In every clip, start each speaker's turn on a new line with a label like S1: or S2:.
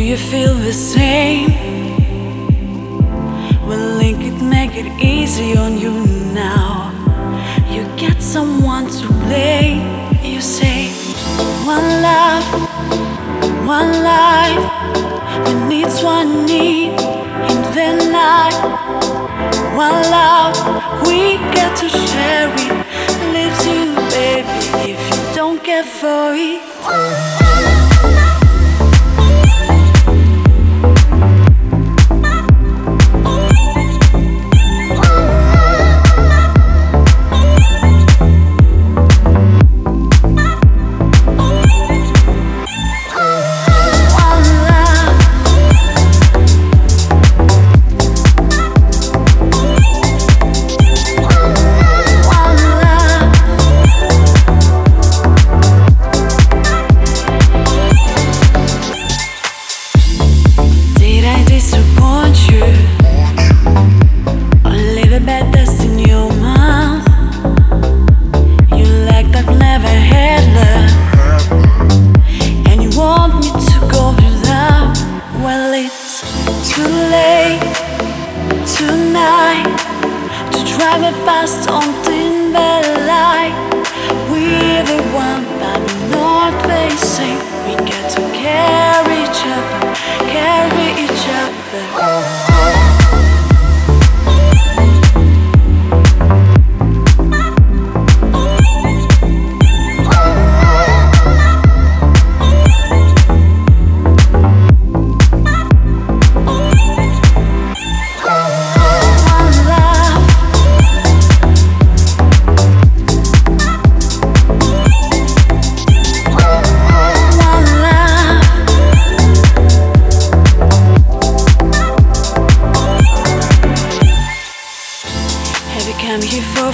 S1: you feel the same? We'll link it, make it easy on you now. You get someone to blame. You say, One love, one life. We need one need in the night. One love, we get to share it. Leaves you, baby, if you don't care for it. Drive it past on Timberline. We're the one that not facing. We get to carry each other, carry each other.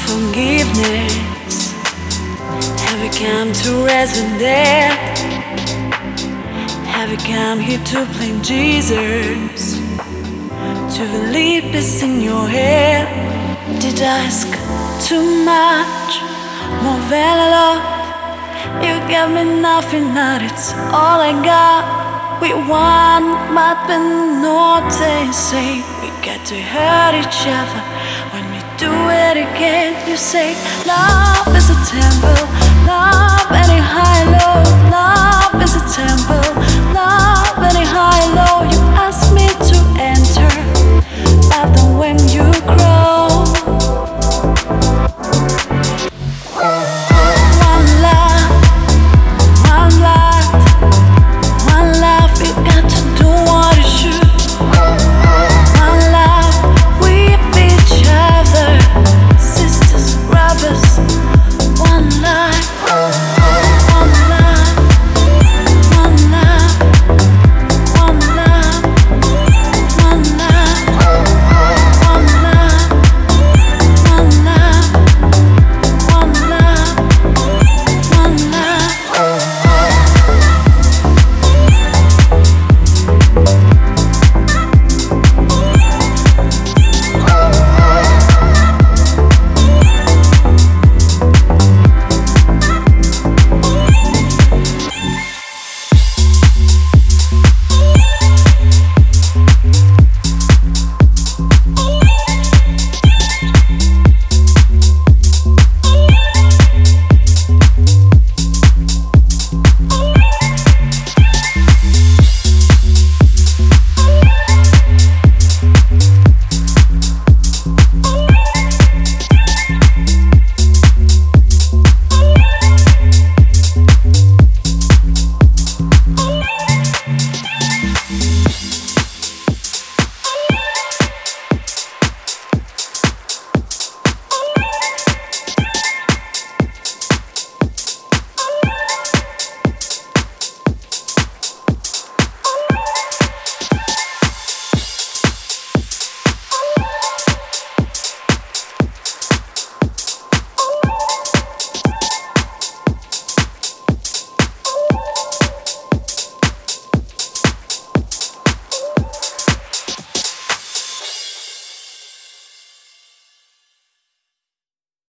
S1: Forgiveness? Have you come to death? Have you come here to blame Jesus? To believe peace in your head? Did I ask too much? More than a lot? You gave me nothing, not it's all I got. We want, but not the same. We got to hurt each other do it again. You say love is a temple, love any high, low, love.